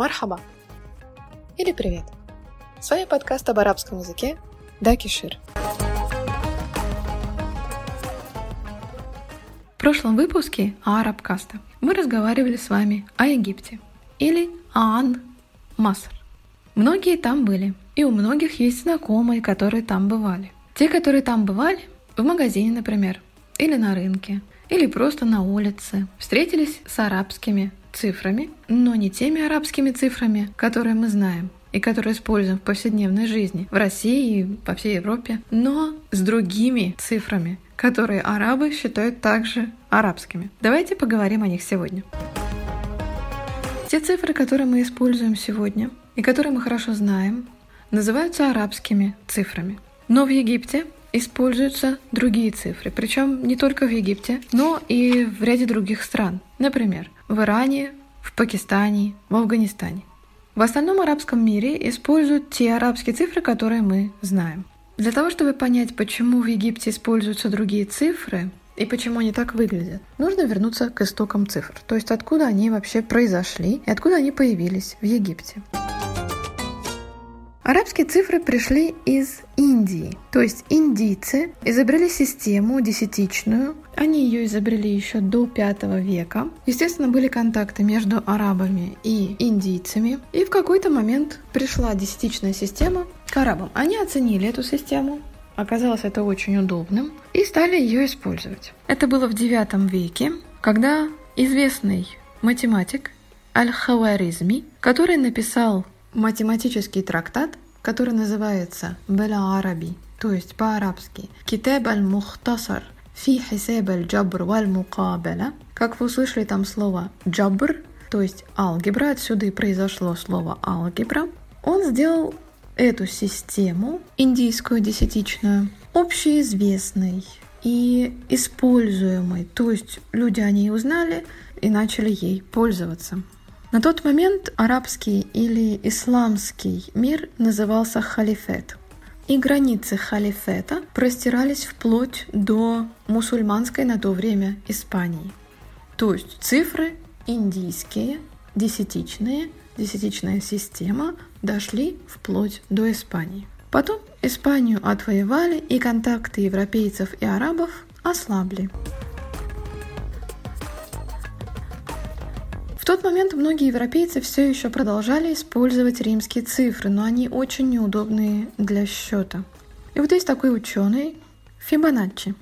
Мархаба или привет. С вами подкаст об арабском языке Дакишир. В прошлом выпуске Арабкаста мы разговаривали с вами о Египте или Аан Маср. Многие там были, и у многих есть знакомые, которые там бывали. Те, которые там бывали, в магазине, например, или на рынке, или просто на улице, встретились с арабскими цифрами, но не теми арабскими цифрами, которые мы знаем и которые используем в повседневной жизни в России и по всей Европе, но с другими цифрами, которые арабы считают также арабскими. Давайте поговорим о них сегодня. Те цифры, которые мы используем сегодня и которые мы хорошо знаем, называются арабскими цифрами. Но в Египте используются другие цифры, причем не только в Египте, но и в ряде других стран. Например, в Иране, в Пакистане, в Афганистане. В остальном арабском мире используют те арабские цифры, которые мы знаем. Для того, чтобы понять, почему в Египте используются другие цифры и почему они так выглядят, нужно вернуться к истокам цифр, то есть откуда они вообще произошли и откуда они появились в Египте. Арабские цифры пришли из Индии, то есть индийцы изобрели систему десятичную. Они ее изобрели еще до V века. Естественно, были контакты между арабами и индийцами. И в какой-то момент пришла десятичная система к арабам. Они оценили эту систему, Оказалось это очень удобным и стали ее использовать. Это было в IX веке, когда известный математик Аль-Хаваризми, который написал математический трактат, который называется Бела Араби, то есть по-арабски Китаб аль-Мухтасар фи хисаб аль-джабр валь-мукабаля. Как вы услышали там слово джабр, то есть алгебра, отсюда и произошло слово алгебра. Он сделал эту систему, индийскую десятичную, общеизвестной и используемой. То есть люди о ней узнали и начали ей пользоваться. На тот момент арабский или исламский мир назывался халифет. И границы халифета простирались вплоть до мусульманской на то время Испании. То есть цифры индийские, десятичные, десятичная система дошли вплоть до Испании. Потом Испанию отвоевали, и контакты европейцев и арабов ослабли. Тот момент многие европейцы все еще продолжали использовать римские цифры, но они очень неудобные для счета. И вот есть такой ученый Фибоначчи.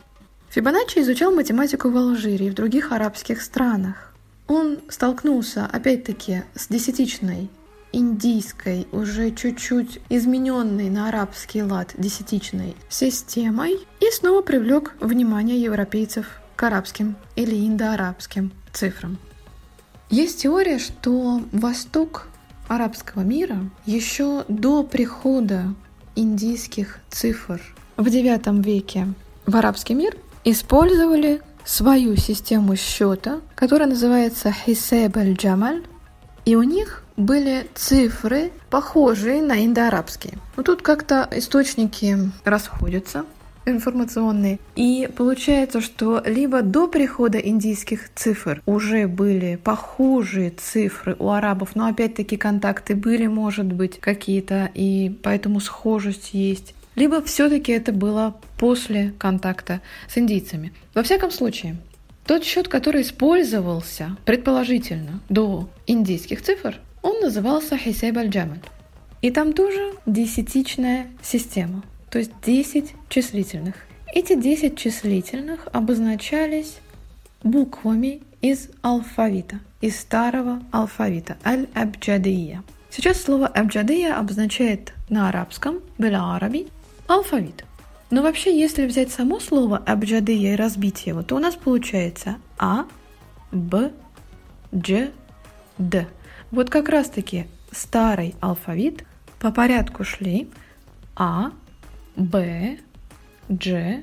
Фибоначчи изучал математику в Алжире и в других арабских странах. Он столкнулся, опять-таки, с десятичной индийской, уже чуть-чуть измененной на арабский лад десятичной системой и снова привлек внимание европейцев к арабским или индоарабским цифрам. Есть теория, что восток арабского мира еще до прихода индийских цифр в IX веке в арабский мир использовали свою систему счета, которая называется Хисеб аль-Джамаль, и у них были цифры, похожие на индоарабские. Но тут как-то источники расходятся информационные. И получается, что либо до прихода индийских цифр уже были похожие цифры у арабов, но опять-таки контакты были, может быть, какие-то, и поэтому схожесть есть. Либо все-таки это было после контакта с индийцами. Во всяком случае, тот счет, который использовался, предположительно, до индийских цифр, он назывался Хисейб аль-Джамаль. И там тоже десятичная система то есть 10 числительных. Эти 10 числительных обозначались буквами из алфавита, из старого алфавита, аль-абджадия. Сейчас слово абджадия обозначает на арабском, беля-араби, алфавит. Но вообще, если взять само слово абджадия и разбить его, то у нас получается А, Б, Дж, Д. Вот как раз-таки старый алфавит по порядку шли А, Б, Дж,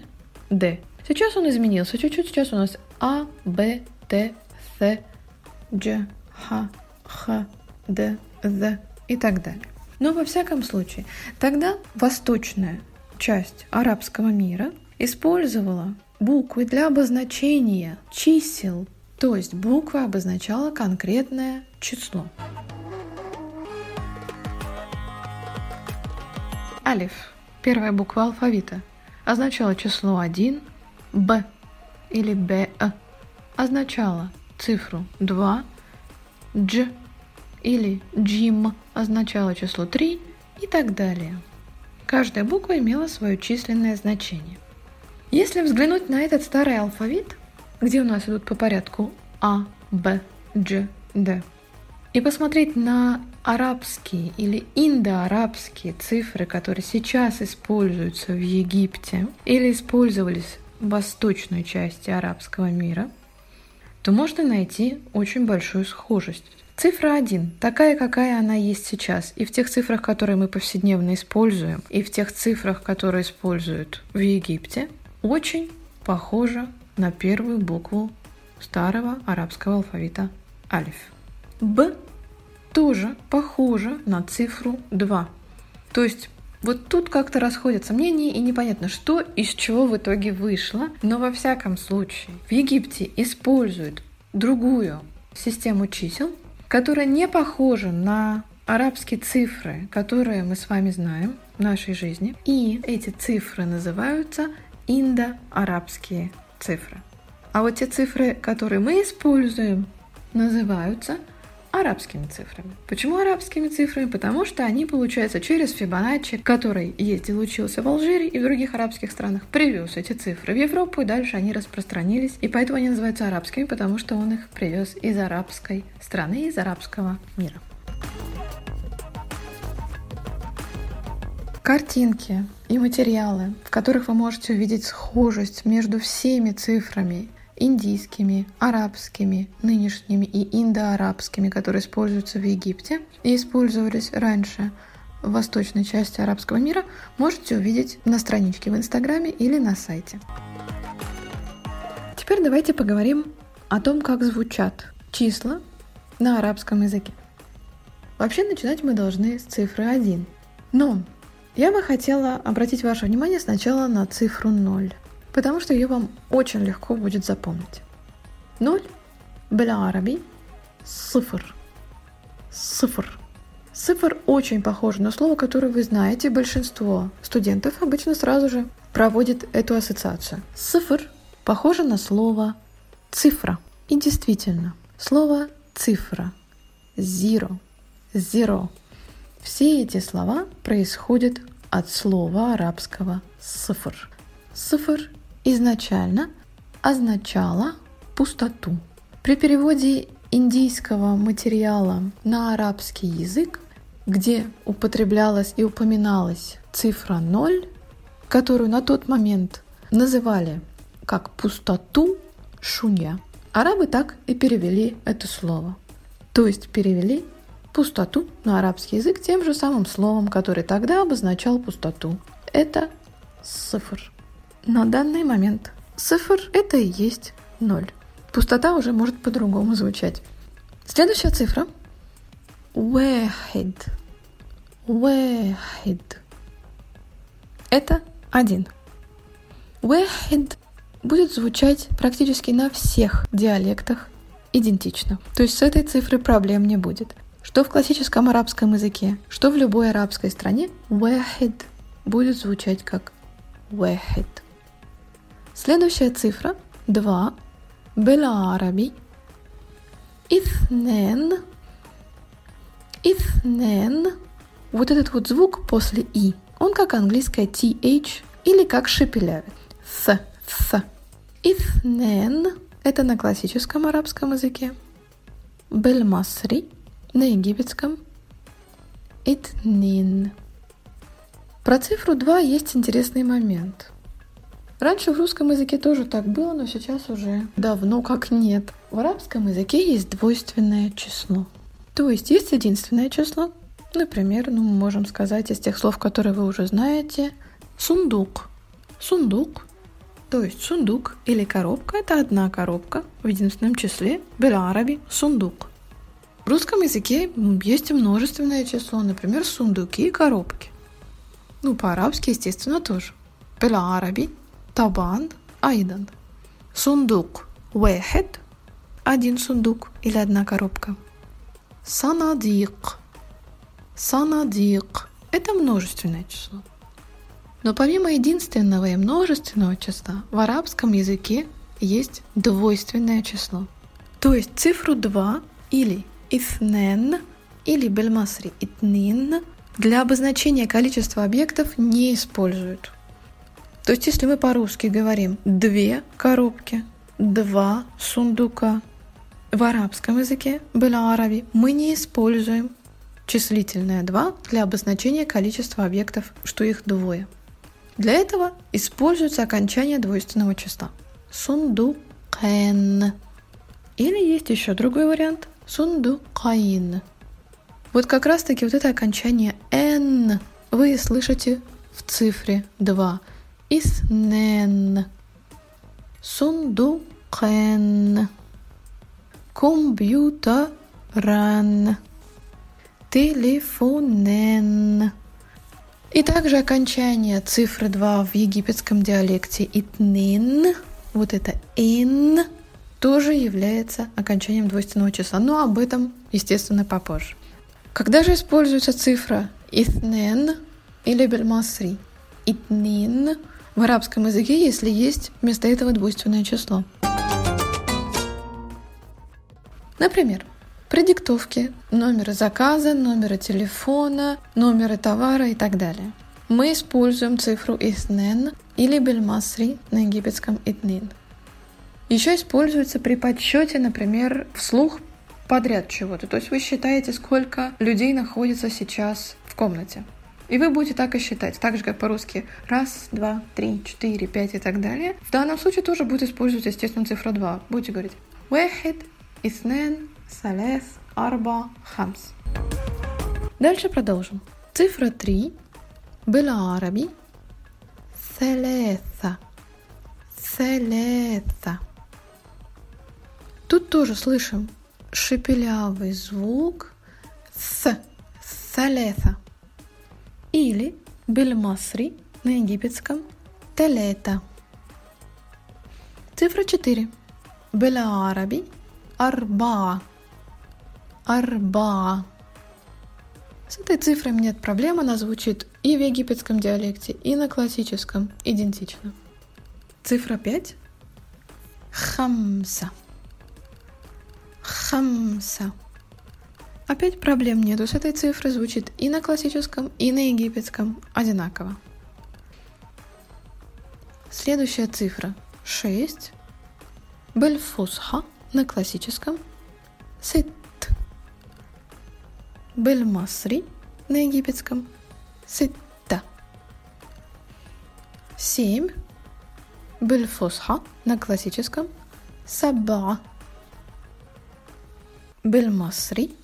Д. Сейчас он изменился чуть-чуть. Сейчас у нас А, Б, Т, С, Дж, Х, Х, Д, З и так далее. Но во всяком случае, тогда восточная часть арабского мира использовала буквы для обозначения чисел, то есть буква обозначала конкретное число. Алиф первая буква алфавита, означала число 1, б или б означала цифру 2, дж или джим означало число 3 и так далее. Каждая буква имела свое численное значение. Если взглянуть на этот старый алфавит, где у нас идут по порядку А, Б, Дж, Д, и посмотреть на арабские или индоарабские цифры, которые сейчас используются в Египте или использовались в восточной части арабского мира, то можно найти очень большую схожесть. Цифра 1, такая, какая она есть сейчас, и в тех цифрах, которые мы повседневно используем, и в тех цифрах, которые используют в Египте, очень похожа на первую букву старого арабского алфавита алиф. Б тоже похожа на цифру 2. То есть вот тут как-то расходятся мнения и непонятно, что из чего в итоге вышло. Но во всяком случае в Египте используют другую систему чисел, которая не похожа на арабские цифры, которые мы с вами знаем в нашей жизни. И эти цифры называются индоарабские цифры. А вот те цифры, которые мы используем, называются арабскими цифрами. Почему арабскими цифрами? Потому что они получаются через Фибоначчи, который ездил, учился в Алжире и в других арабских странах, привез эти цифры в Европу, и дальше они распространились. И поэтому они называются арабскими, потому что он их привез из арабской страны, из арабского мира. Картинки и материалы, в которых вы можете увидеть схожесть между всеми цифрами индийскими, арабскими, нынешними и индоарабскими, которые используются в Египте и использовались раньше в восточной части арабского мира, можете увидеть на страничке в Инстаграме или на сайте. Теперь давайте поговорим о том, как звучат числа на арабском языке. Вообще начинать мы должны с цифры 1. Но я бы хотела обратить ваше внимание сначала на цифру 0 потому что ее вам очень легко будет запомнить. Ноль بالعربي صفر صفر Цифр очень похож на слово, которое вы знаете. Большинство студентов обычно сразу же проводит эту ассоциацию. Цифр похоже на слово цифра. И действительно, слово цифра, zero, zero, все эти слова происходят от слова арабского цифр. Цифр изначально означала пустоту. При переводе индийского материала на арабский язык, где употреблялась и упоминалась цифра 0, которую на тот момент называли как пустоту шунья, арабы так и перевели это слово. То есть перевели пустоту на арабский язык тем же самым словом, который тогда обозначал пустоту. Это сифр. На данный момент цифр – это и есть ноль. Пустота уже может по-другому звучать. Следующая цифра – واحد. واحد. Это один. واحد будет звучать практически на всех диалектах идентично. То есть с этой цифрой проблем не будет. Что в классическом арабском языке, что в любой арабской стране, واحد будет звучать как واحد. Следующая цифра 2. Белараби. Иснен. Иснен. Вот этот вот звук после «и», он как английское «th» или как шепелявит. «С», «с». «Иснен» — это на классическом арабском языке. «Бельмасри» — на египетском. «Итнин». Про цифру 2 есть интересный момент – Раньше в русском языке тоже так было, но сейчас уже давно как нет. В арабском языке есть двойственное число. То есть есть единственное число. Например, ну, мы можем сказать из тех слов, которые вы уже знаете, сундук. Сундук. То есть сундук или коробка – это одна коробка в единственном числе. Белараби – сундук. В русском языке есть множественное число, например, сундуки и коробки. Ну, по-арабски, естественно, тоже. Белараби طبعا أيضا صندوق واحد один сундук или одна коробка. Санадик. Санадик. Это множественное число. Но помимо единственного и множественного числа, в арабском языке есть двойственное число. То есть цифру 2 или итнен или бельмасри итнин для обозначения количества объектов не используют. То есть если мы по-русски говорим «две коробки», «два сундука», в арабском языке, белараби, мы не используем числительное 2 для обозначения количества объектов, что их двое. Для этого используется окончание двойственного числа. Сундукен. Или есть еще другой вариант. Сундукаин. Вот как раз таки вот это окончание «н» вы слышите в цифре 2. Иснен. Сундукен. Компьютеран. Телефонен. И также окончание цифры 2 в египетском диалекте итнин, вот это ин, тоже является окончанием двойственного числа. Но об этом, естественно, попозже. Когда же используется цифра итнен или бельмасри? Итнин в арабском языке, если есть вместо этого двойственное число. Например, при диктовке номера заказа, номера телефона, номера товара и так далее. Мы используем цифру иснен или бельмасри на египетском итнин. Еще используется при подсчете, например, вслух подряд чего-то. То есть вы считаете, сколько людей находится сейчас в комнате. И вы будете так и считать, так же, как по-русски. Раз, два, три, четыре, пять и так далее. В данном случае тоже будет использовать, естественно, цифра 2. Будете говорить «Вехид», «Иснен», «Салес», «Арба», «Хамс». Дальше продолжим. Цифра 3. Была араби. Селеса. Селеса. Тут тоже слышим шепелявый звук с. Салеса или бельмасри на египетском телета. Цифра 4. Беляараби Арба Арба С этой цифрой нет проблем, она звучит и в египетском диалекте, и на классическом идентично. Цифра 5. Хамса. Хамса. Опять проблем нету с этой цифрой, звучит и на классическом, и на египетском одинаково. Следующая цифра 6. Бельфусха на классическом сит. Бель-Масри на египетском ситта. Семь. Бель-Фусха на классическом саба. Бель-Масри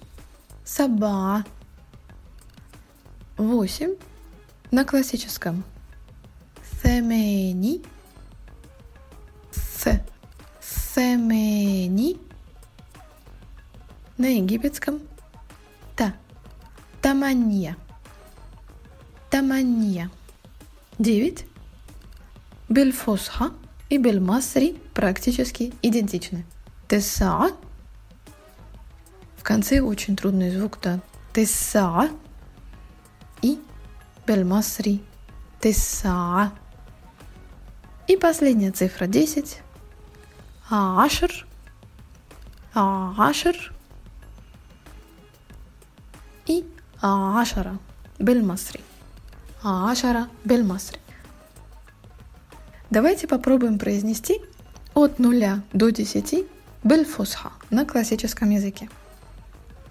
саба. Восемь. На классическом Семени. С. Семени. На египетском та. Таманья. Таманья. Девять. Бельфосха и Бельмасри практически идентичны. Теса. В конце очень трудный звук, да. Теса и бельмасри. Теса. И последняя цифра 10. А, Ашер. А, Ашер. И а, Ашара Бельмасри. Ашара Бельмасри. Давайте попробуем произнести от 0 до 10 бельфусха на классическом языке.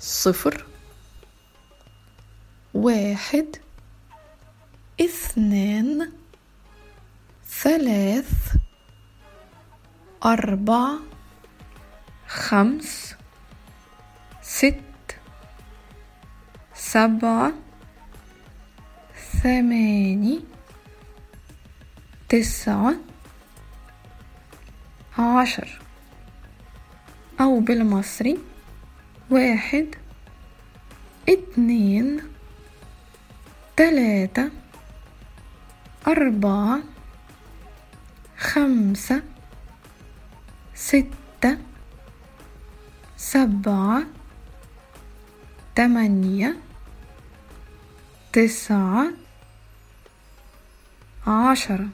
صفر واحد اثنان ثلاث أربع خمس ست سبعة ثماني تسعة عشر. أو بالمصري واحد اتنين تلاتة أربعة خمسة ستة سبعة تمانية تسعة عشرة.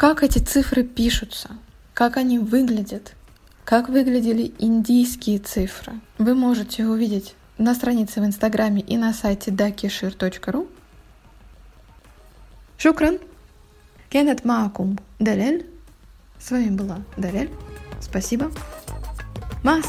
Как эти цифры пишутся? Как они выглядят? Как выглядели индийские цифры? Вы можете увидеть на странице в Инстаграме и на сайте dakishir.ru. Шукран! Кенет Маакум Далель. С вами была Далель. Спасибо. Ма.